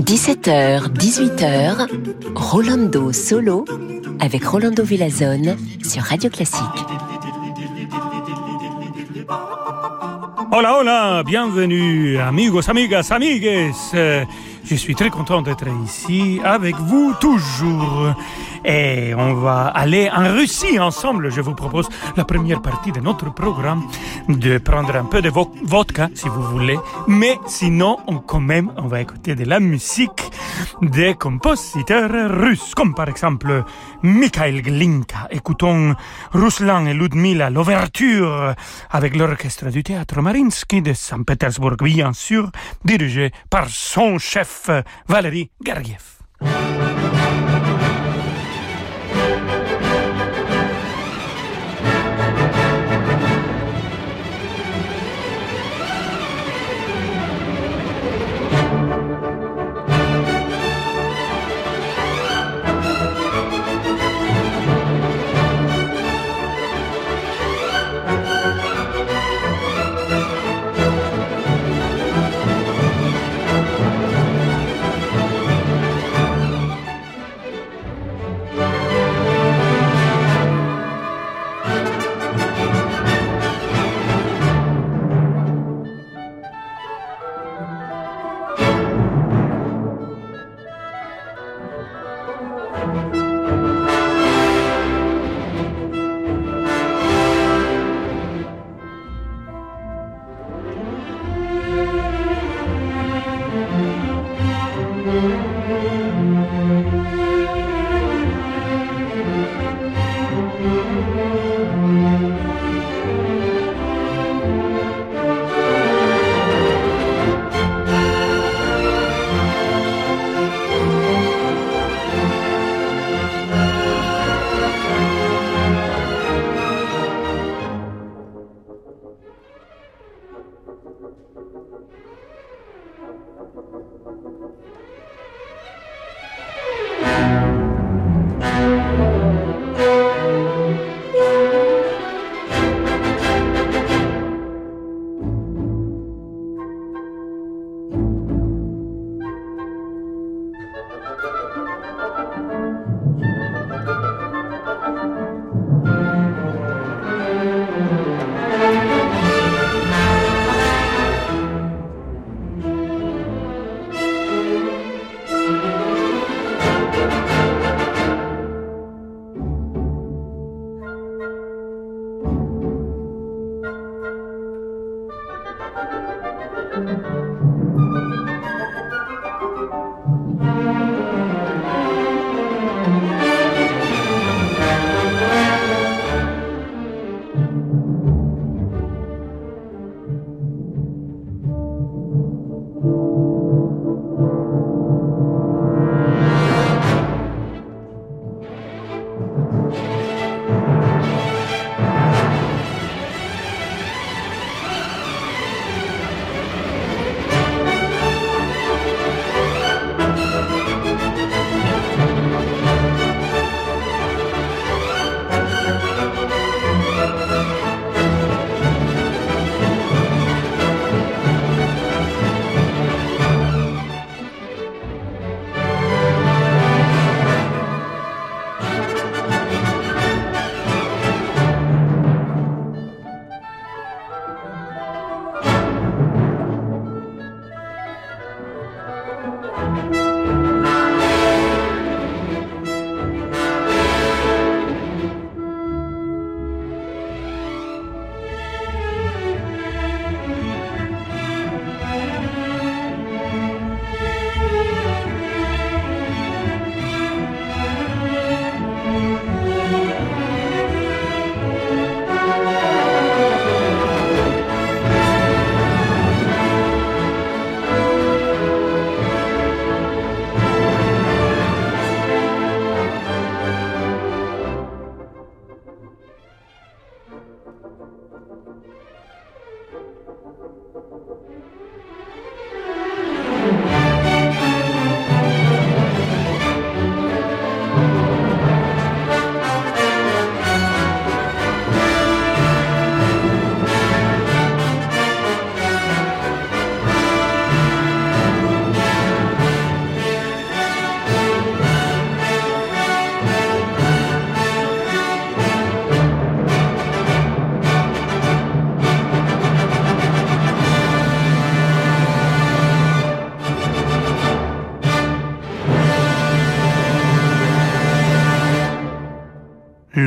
17h, 18h, Rolando Solo avec Rolando Villazone sur Radio Classique. Hola, hola, bienvenue, amigos, amigas, amigues. Je suis très content d'être ici avec vous toujours. Et on va aller en Russie ensemble. Je vous propose la première partie de notre programme de prendre un peu de vodka si vous voulez. Mais sinon, on, quand même, on va écouter de la musique des compositeurs russes, comme par exemple Mikhail Glinka. Écoutons Ruslan et Ludmila, l'ouverture avec l'orchestre du théâtre Marinsky de Saint-Pétersbourg, bien sûr, dirigé par son chef Valery Gergiev.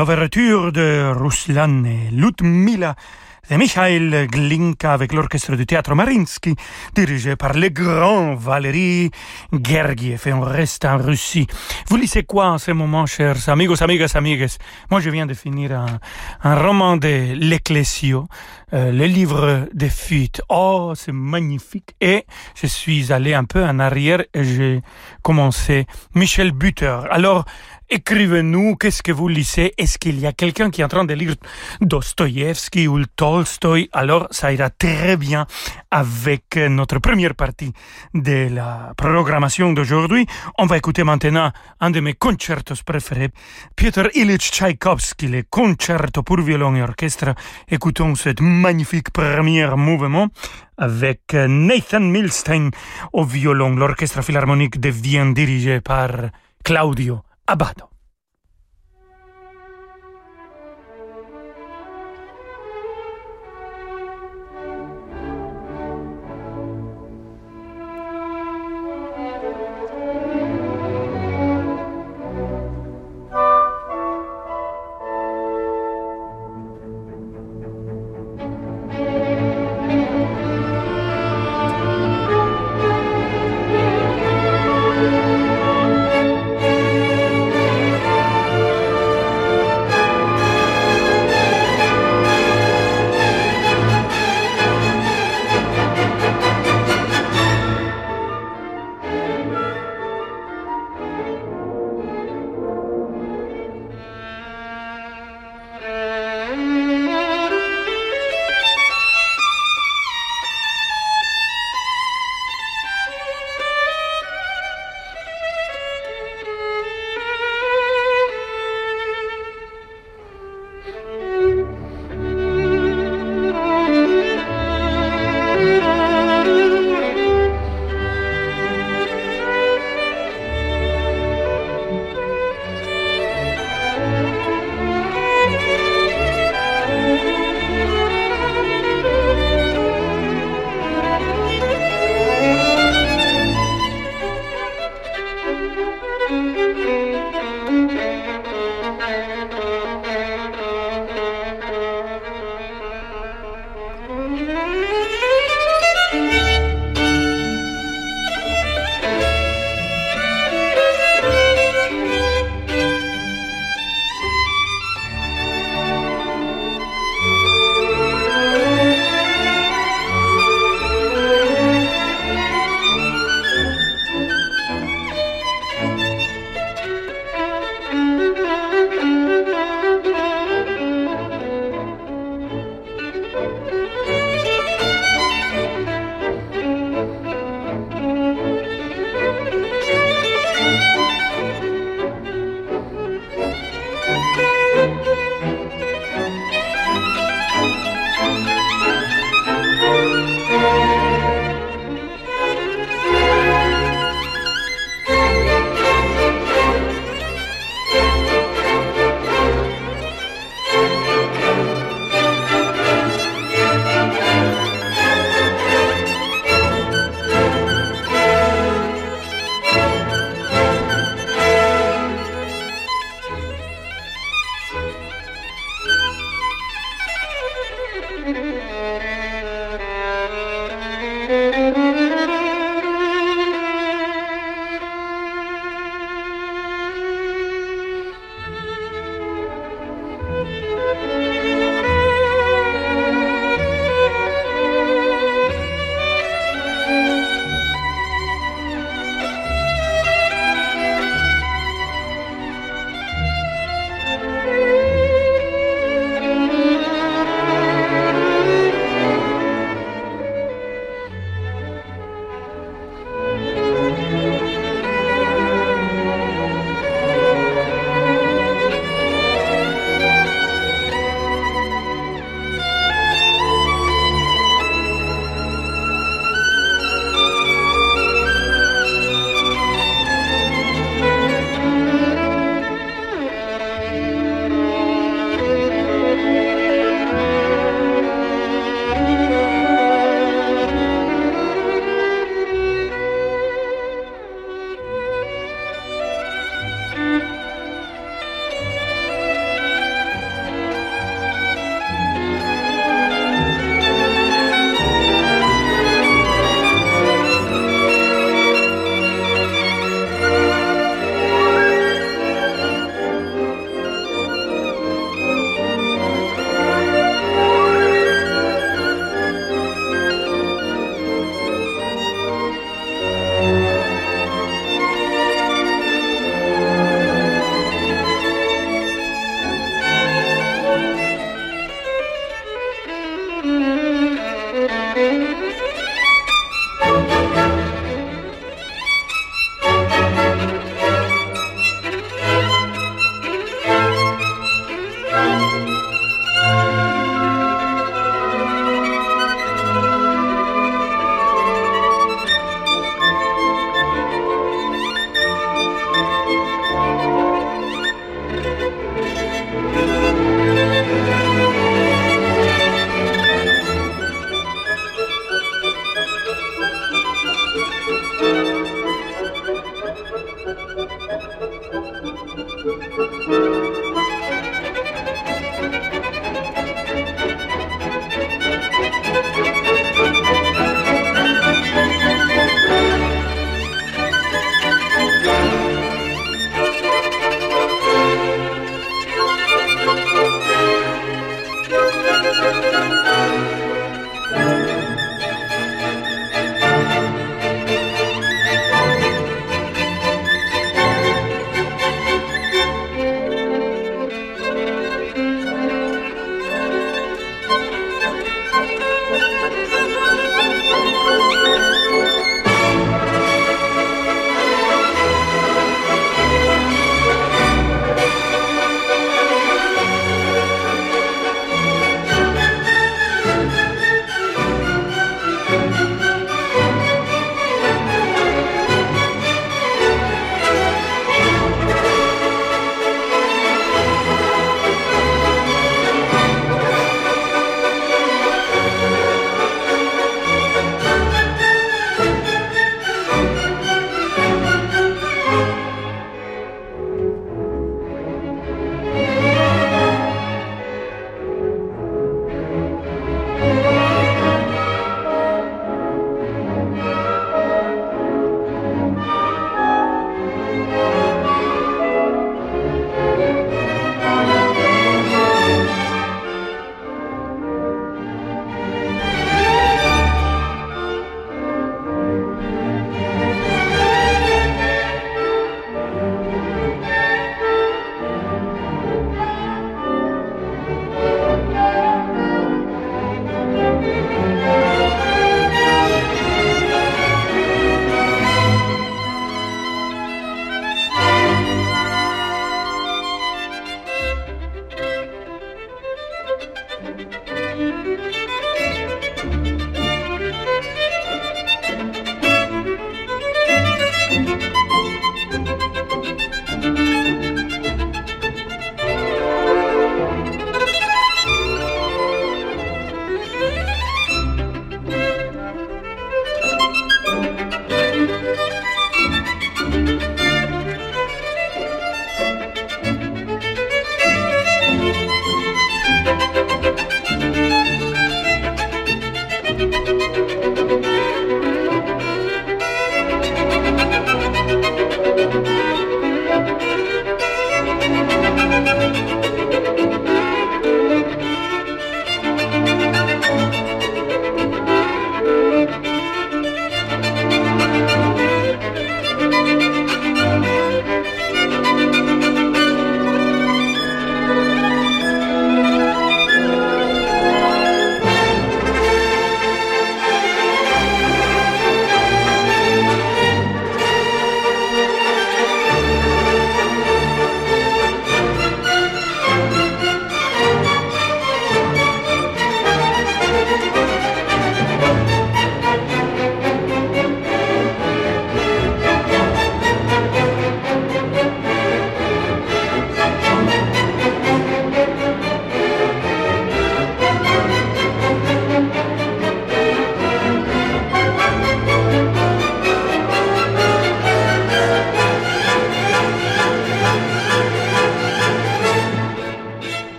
L'ouverture de Ruslan et Ludmila de Mikhail Glinka avec l'orchestre du théâtre Marinsky, dirigé par le grand Valérie Gergiev. Et on reste en Russie. Vous lisez quoi en ce moment, chers amigos, amigas, amigues? Moi, je viens de finir un, roman de L'Ecclesio, euh, le livre des fuites. Oh, c'est magnifique. Et je suis allé un peu en arrière et j'ai commencé Michel Buter. Alors, Écrivez-nous, qu'est-ce que vous lisez? Est-ce qu'il y a quelqu'un qui est en train de lire Dostoïevski ou Tolstoï? Alors, ça ira très bien avec notre première partie de la programmation d'aujourd'hui. On va écouter maintenant un de mes concertos préférés, Piotr Ilyich Tchaïkovski, le concerto pour violon et orchestre. Écoutons ce magnifique premier mouvement avec Nathan Milstein au violon. L'orchestre philharmonique devient dirigé par Claudio Abado.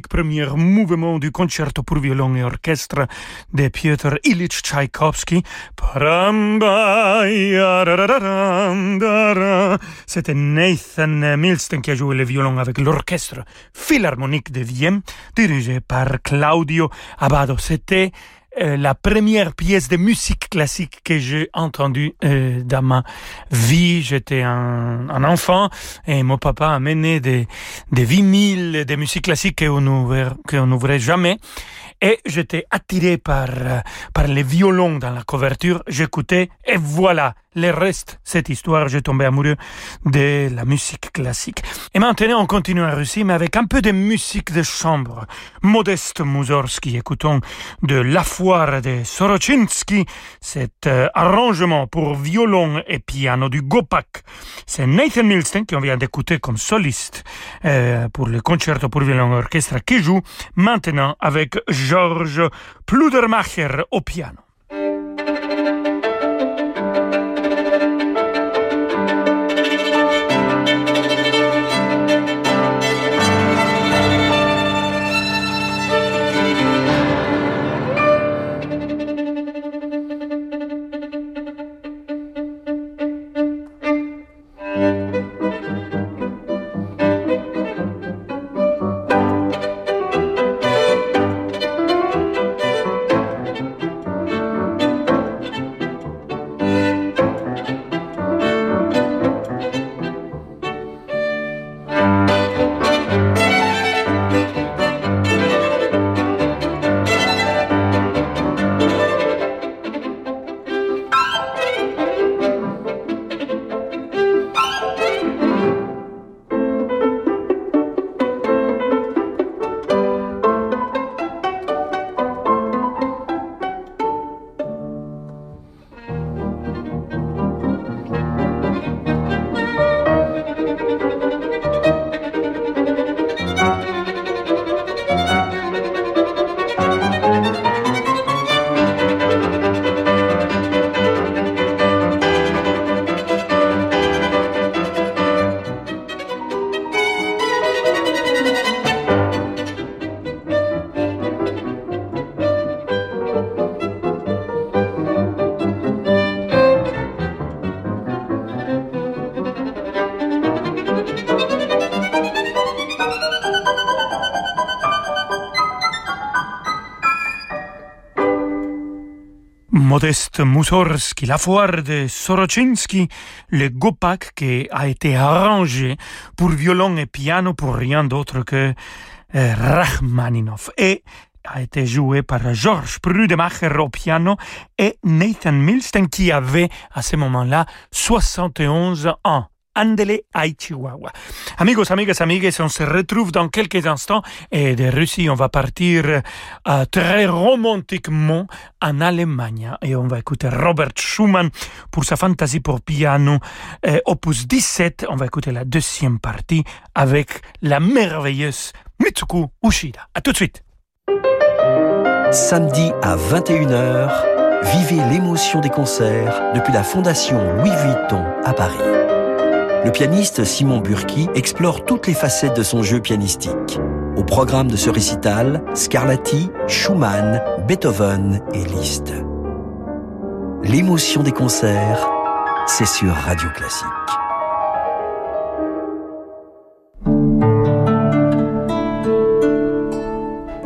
Premier mouvement du concerto pour violon et orchestre de Piotr Ilyich Tchaïkovski. C'était Nathan Milstein qui a joué le violon avec l'orchestre philharmonique de Vienne, dirigé par Claudio Abado. C'était euh, la première pièce de musique classique que j'ai entendue euh, dans ma vie. J'étais un, un, enfant et mon papa a mené des, des vinyles de musique classique qu'on n'ouvrait jamais. Et j'étais attiré par, par les violons dans la couverture. J'écoutais et voilà, le reste, cette histoire, j'ai tombé amoureux de la musique classique. Et maintenant, on continue en Russie, mais avec un peu de musique de chambre. Modeste Mussorgsky, écoutons de La Foire de Sorochinsky, cet euh, arrangement pour violon et piano du Gopak. C'est Nathan Milstein, qu'on vient d'écouter comme soliste euh, pour le concerto pour violon orchestre, qui joue maintenant avec Georges Pludermacher au piano. Modeste Mussorgsky, la foire de Sorochinsky, le Gopak qui a été arrangé pour violon et piano pour rien d'autre que euh, Rachmaninov et a été joué par Georges Prudemacher au piano et Nathan Milstein qui avait à ce moment-là 71 ans. Andele ay Chihuahua. Amigos, amigas, amigues, on se retrouve dans quelques instants et de Russie, on va partir euh, très romantiquement en Allemagne et on va écouter Robert Schumann pour sa fantaisie pour piano euh, opus 17. On va écouter la deuxième partie avec la merveilleuse Mitsuko Ushida. À tout de suite. Samedi à 21h, vivez l'émotion des concerts depuis la Fondation Louis Vuitton à Paris le pianiste Simon Burki explore toutes les facettes de son jeu pianistique. Au programme de ce récital, Scarlatti, Schumann, Beethoven et Liszt. L'émotion des concerts, c'est sur Radio Classique.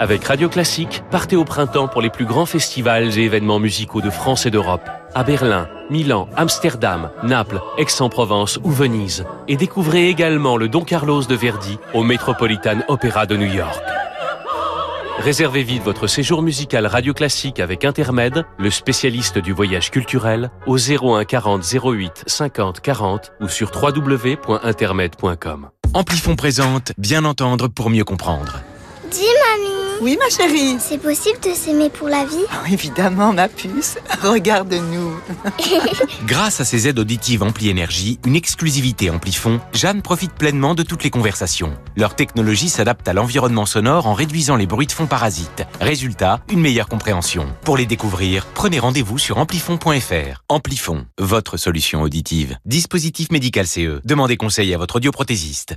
Avec Radio Classique, partez au printemps pour les plus grands festivals et événements musicaux de France et d'Europe. À Berlin, Milan, Amsterdam, Naples, Aix-en-Provence ou Venise. Et découvrez également le Don Carlos de Verdi au Metropolitan Opera de New York. Réservez vite votre séjour musical Radio Classique avec Intermed, le spécialiste du voyage culturel, au 01 40 08 50 40 ou sur www.intermed.com. Amplifon présente Bien entendre pour mieux comprendre. Dis mamie oui, ma chérie. C'est possible de s'aimer pour la vie? Oh, Évidemment, ma puce. Regarde-nous. Grâce à ses aides auditives Ampli Énergie, une exclusivité Amplifon, Jeanne profite pleinement de toutes les conversations. Leur technologie s'adapte à l'environnement sonore en réduisant les bruits de fond parasites. Résultat, une meilleure compréhension. Pour les découvrir, prenez rendez-vous sur amplifon.fr. Amplifon, votre solution auditive. Dispositif médical CE. Demandez conseil à votre audioprothésiste.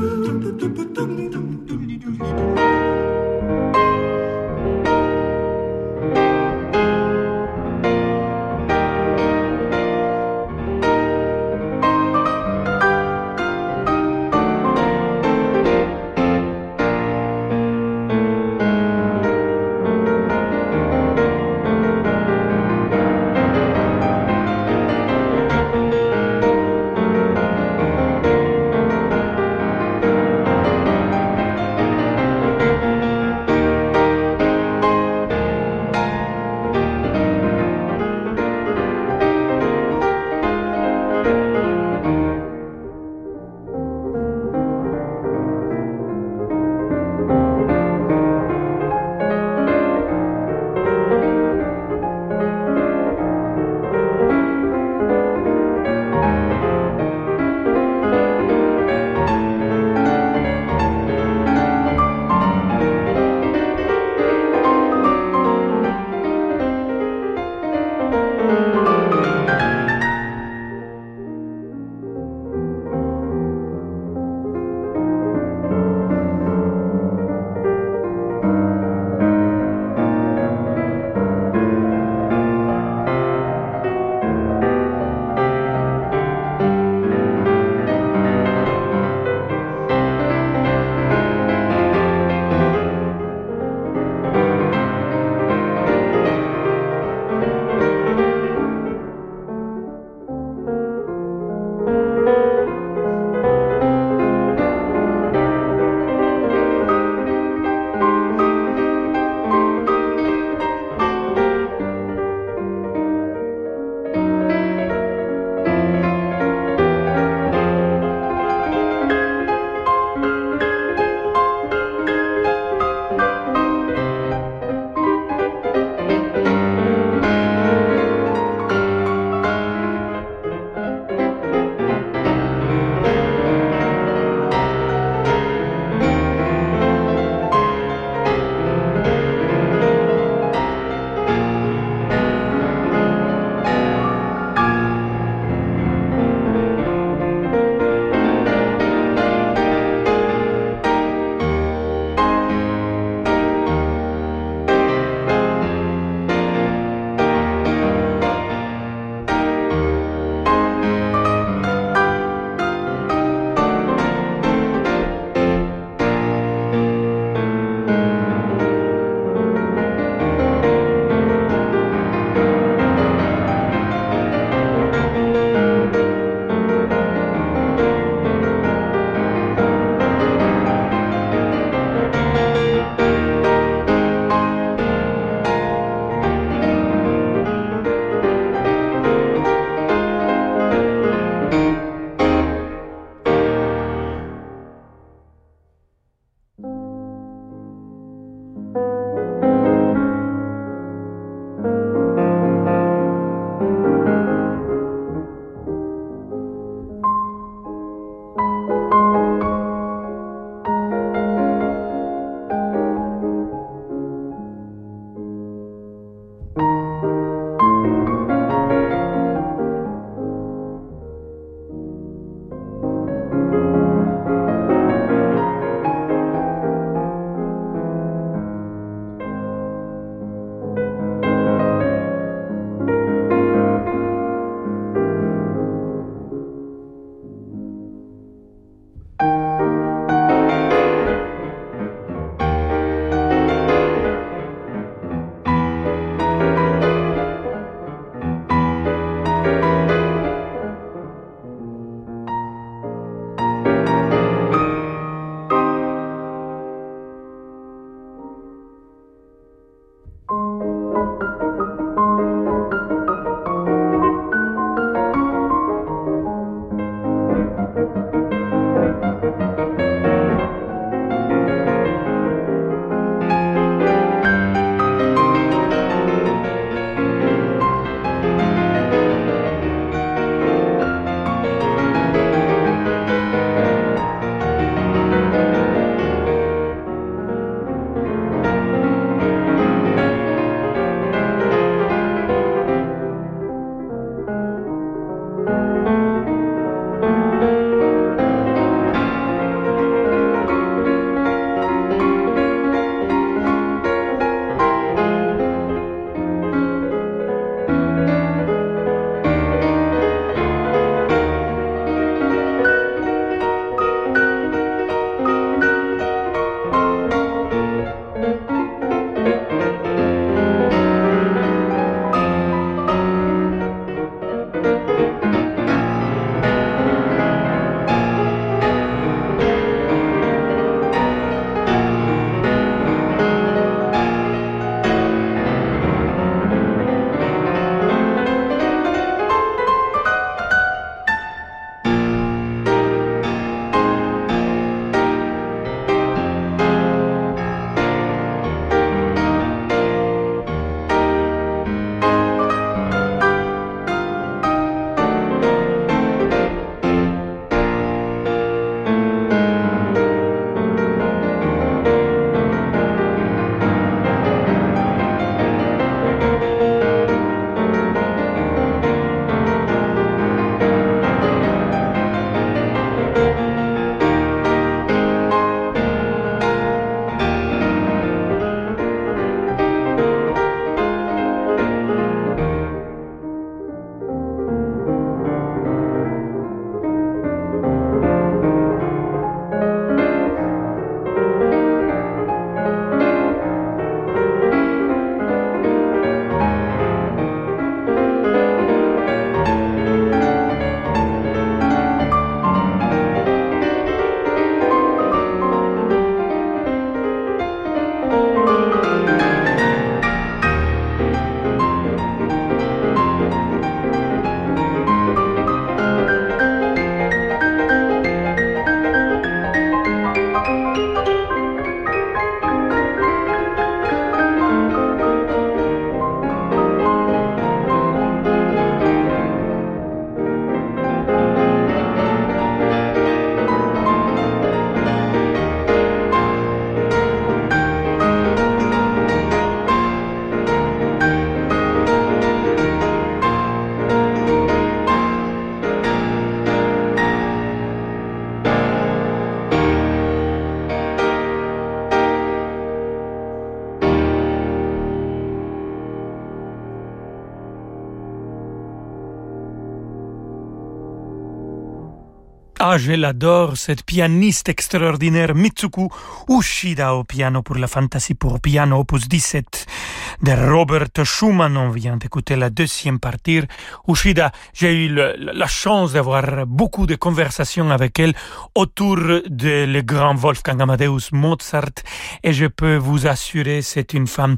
Je l'adore, cette pianiste extraordinaire Mitsuku Ushida au piano pour la fantasy pour piano opus 17 de Robert Schumann. On vient d'écouter la deuxième partie. Ushida, j'ai eu la chance d'avoir beaucoup de conversations avec elle autour de le grand Wolfgang Amadeus Mozart et je peux vous assurer, c'est une femme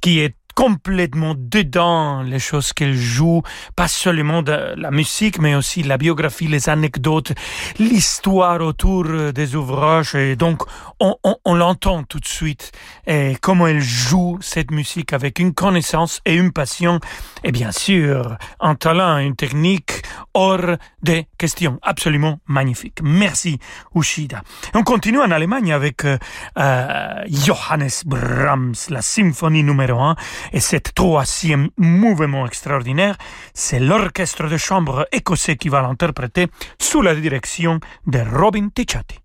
qui est complètement dedans les choses qu'elle joue, pas seulement de la musique, mais aussi la biographie, les anecdotes, l'histoire autour des ouvrages. Et donc, on, on, on l'entend tout de suite, et comment elle joue cette musique avec une connaissance et une passion, et bien sûr, un talent, une technique hors des questions. Absolument magnifique. Merci, Ushida. On continue en Allemagne avec euh, euh, Johannes Brahms, la symphonie numéro 1. Et cet troisième mouvement extraordinaire, c'est l'orchestre de chambre écossais qui va l'interpréter sous la direction de Robin Ticciati.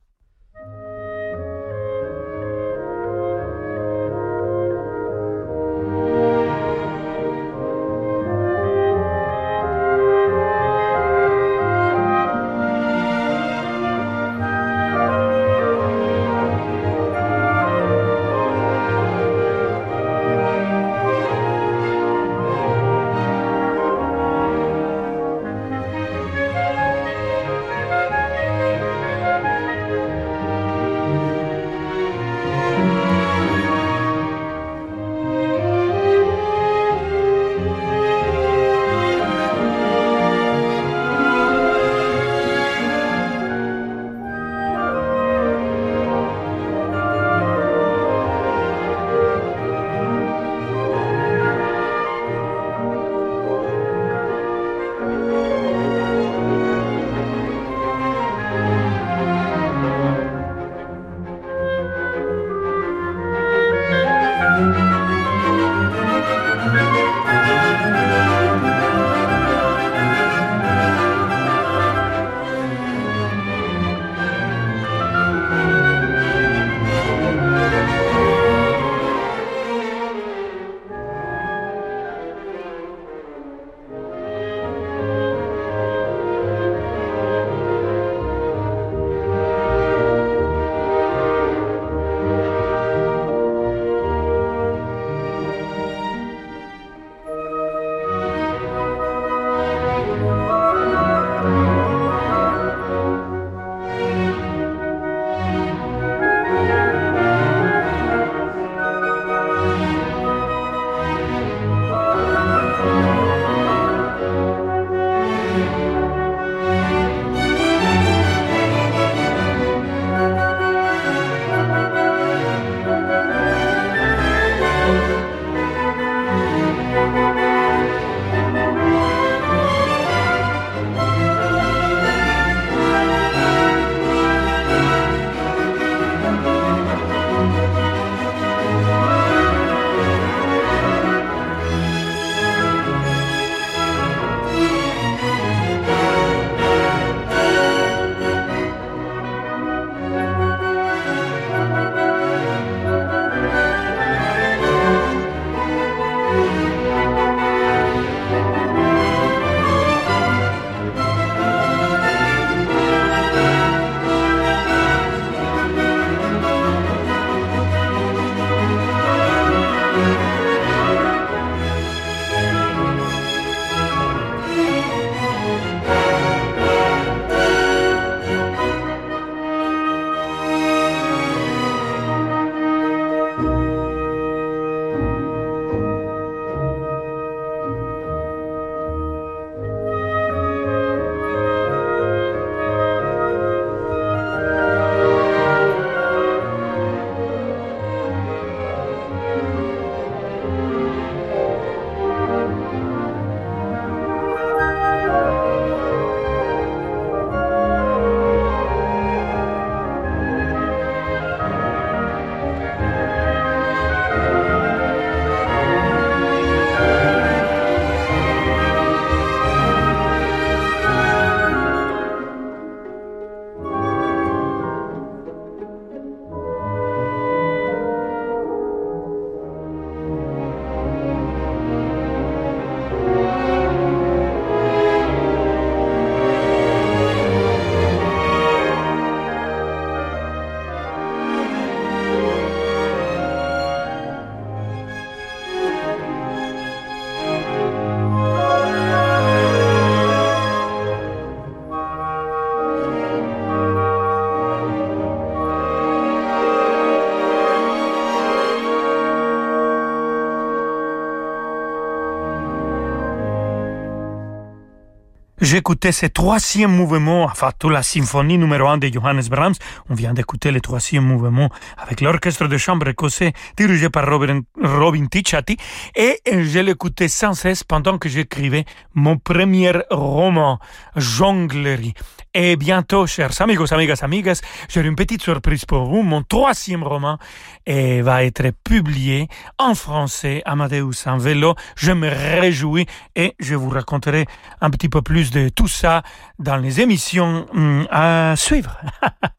J'écoutais ce troisième mouvement, enfin toute la symphonie numéro 1 de Johannes Brahms. On vient d'écouter le troisième mouvement avec l'orchestre de chambre écossais dirigé par Robin, Robin Ticciati et je l'écoutais sans cesse pendant que j'écrivais mon premier roman, Jonglerie. Et bientôt, chers amigos, amigas, amigas, j'ai une petite surprise pour vous. Mon troisième roman et va être publié en français, Amadeus en vélo. Je me réjouis et je vous raconterai un petit peu plus de tout ça dans les émissions hum, à suivre.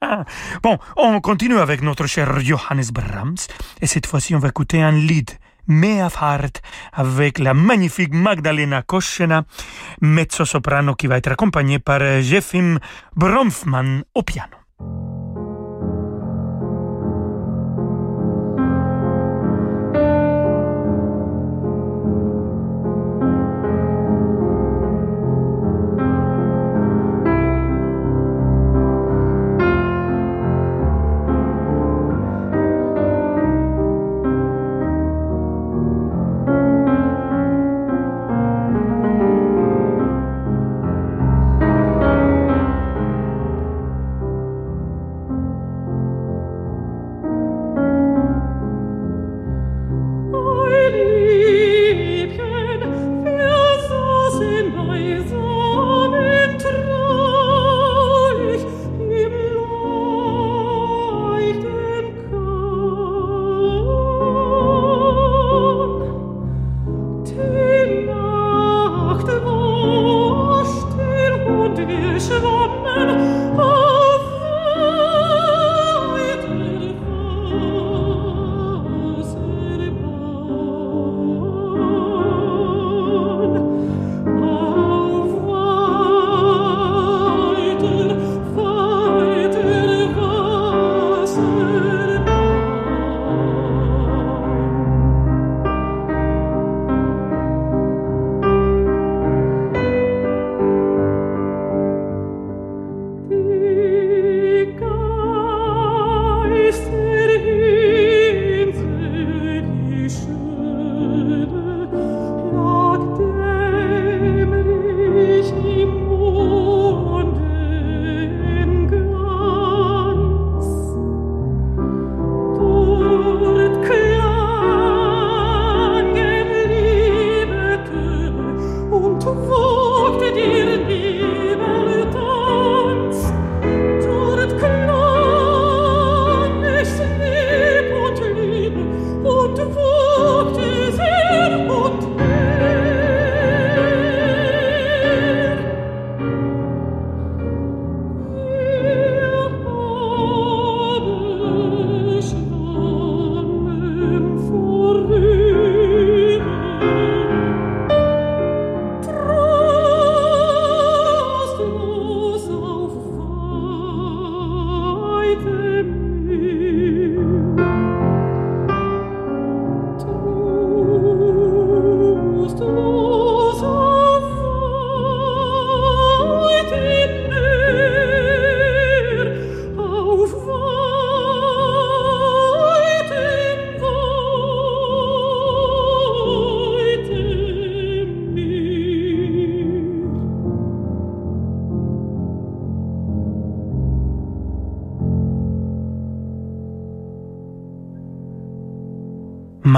bon, on continue avec notre cher Johannes Brahms et cette fois-ci on va écouter un lead. Meafart avec la magnifique Magdalena Koschena, mezzo-soprano qui va être accompagné par Jefim Bromfman au piano.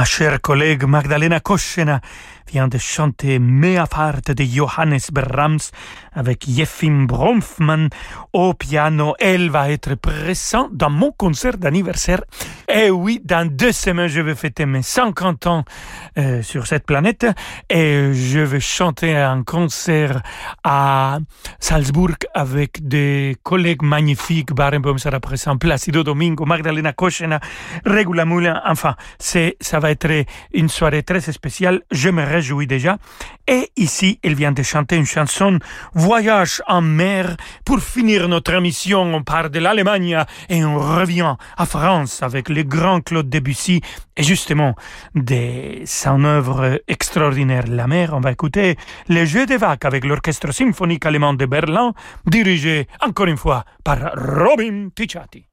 Ma chère collègue Magdalena Koschena vient de chanter de Johannes Brahms avec Jefim Bromfman au piano. Elle va être présente dans mon concert d'anniversaire. Et oui, dans deux semaines, je vais fêter mes 50 ans euh, sur cette planète et je vais chanter un concert à Salzbourg avec des collègues magnifiques. Barenboim sera présent, Placido Domingo, Magdalena Koschena, Regula Moulin. Enfin, c'est, ça va être une soirée très spéciale. Je me réjouis déjà. Et ici, elle vient de chanter une chanson Voyage en mer. Pour finir notre émission, on part de l'Allemagne et on revient à France avec le grand Claude Debussy et justement de son œuvre extraordinaire La mer. On va écouter Les Jeux des vagues avec l'Orchestre symphonique allemand de Berlin, dirigé encore une fois par Robin Ticciati.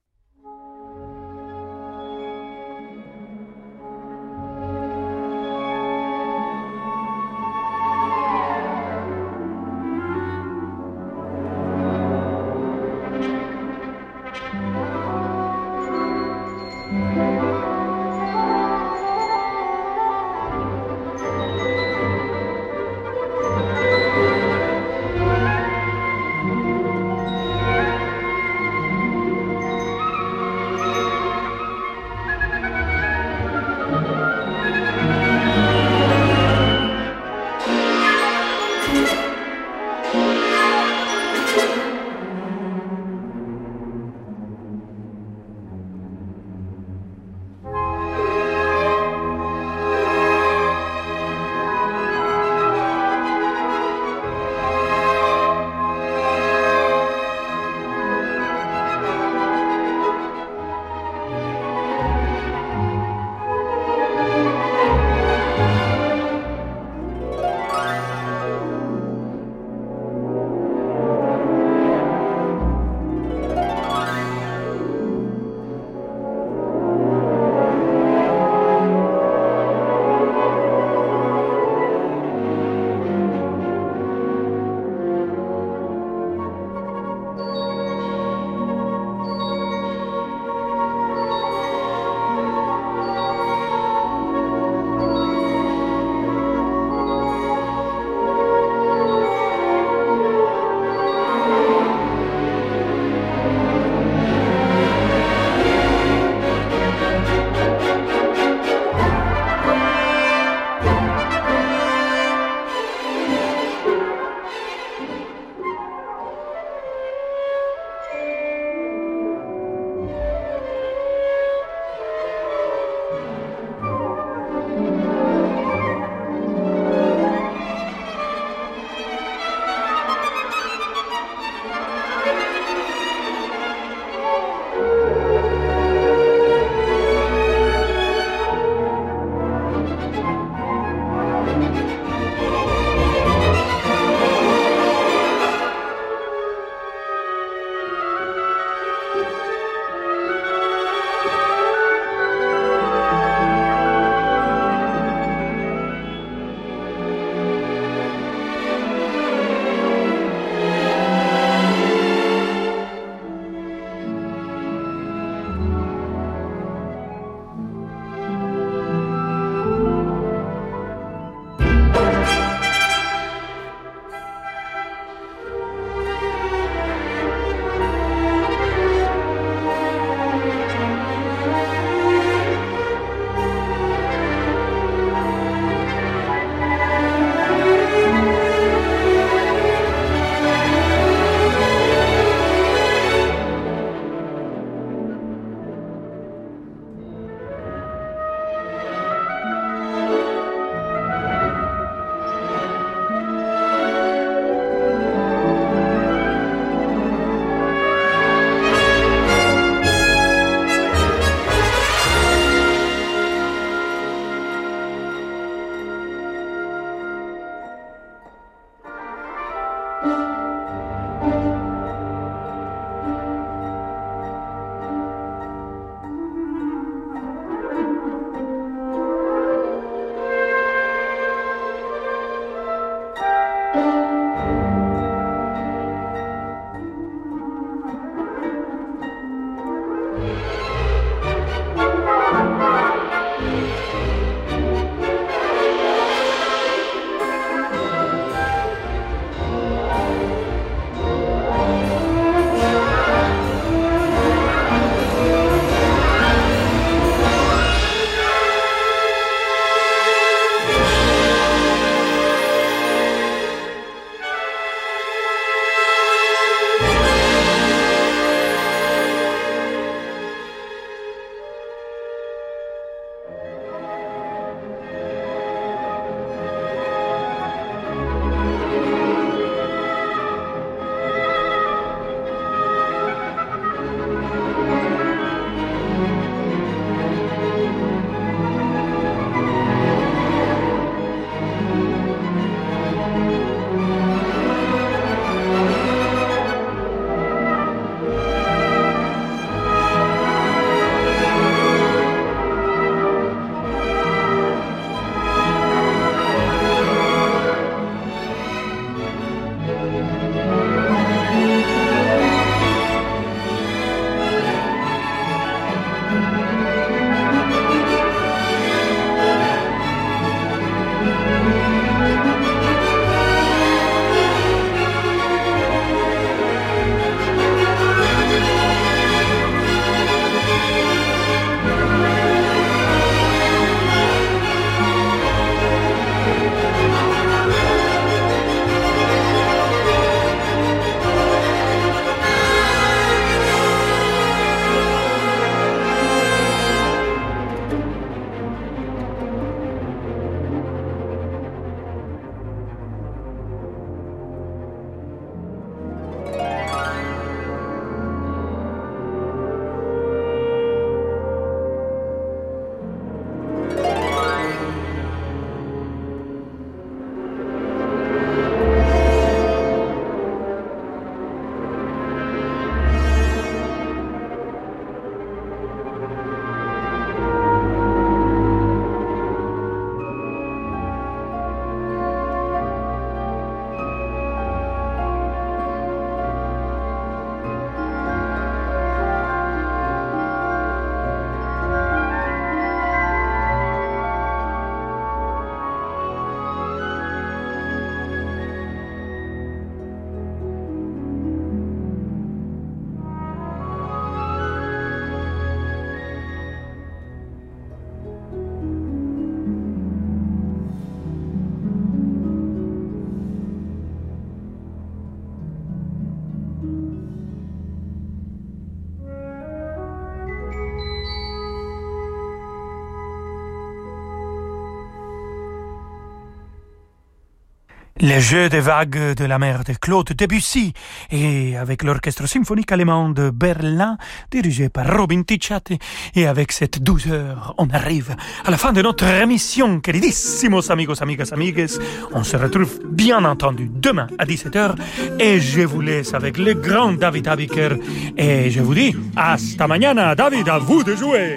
Le jeu des vagues de la mer de Claude Debussy et avec l'orchestre symphonique allemand de Berlin dirigé par Robin Ticciati et avec cette douceur on arrive à la fin de notre émission queridissimos amigos amigas amigues. On se retrouve bien entendu demain à 17h et je vous laisse avec le grand David Abiker et je vous dis hasta mañana David à vous de jouer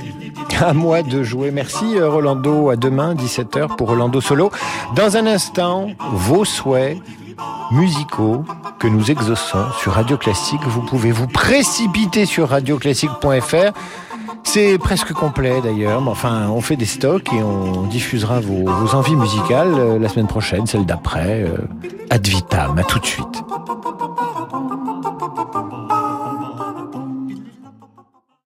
à moi de jouer. Merci euh, Rolando. À demain, 17h pour Rolando Solo. Dans un instant, vos souhaits musicaux que nous exauçons sur Radio Classique. Vous pouvez vous précipiter sur radioclassique.fr. C'est presque complet d'ailleurs, mais enfin, on fait des stocks et on diffusera vos, vos envies musicales euh, la semaine prochaine, celle d'après. Euh, ad vitam, à tout de suite.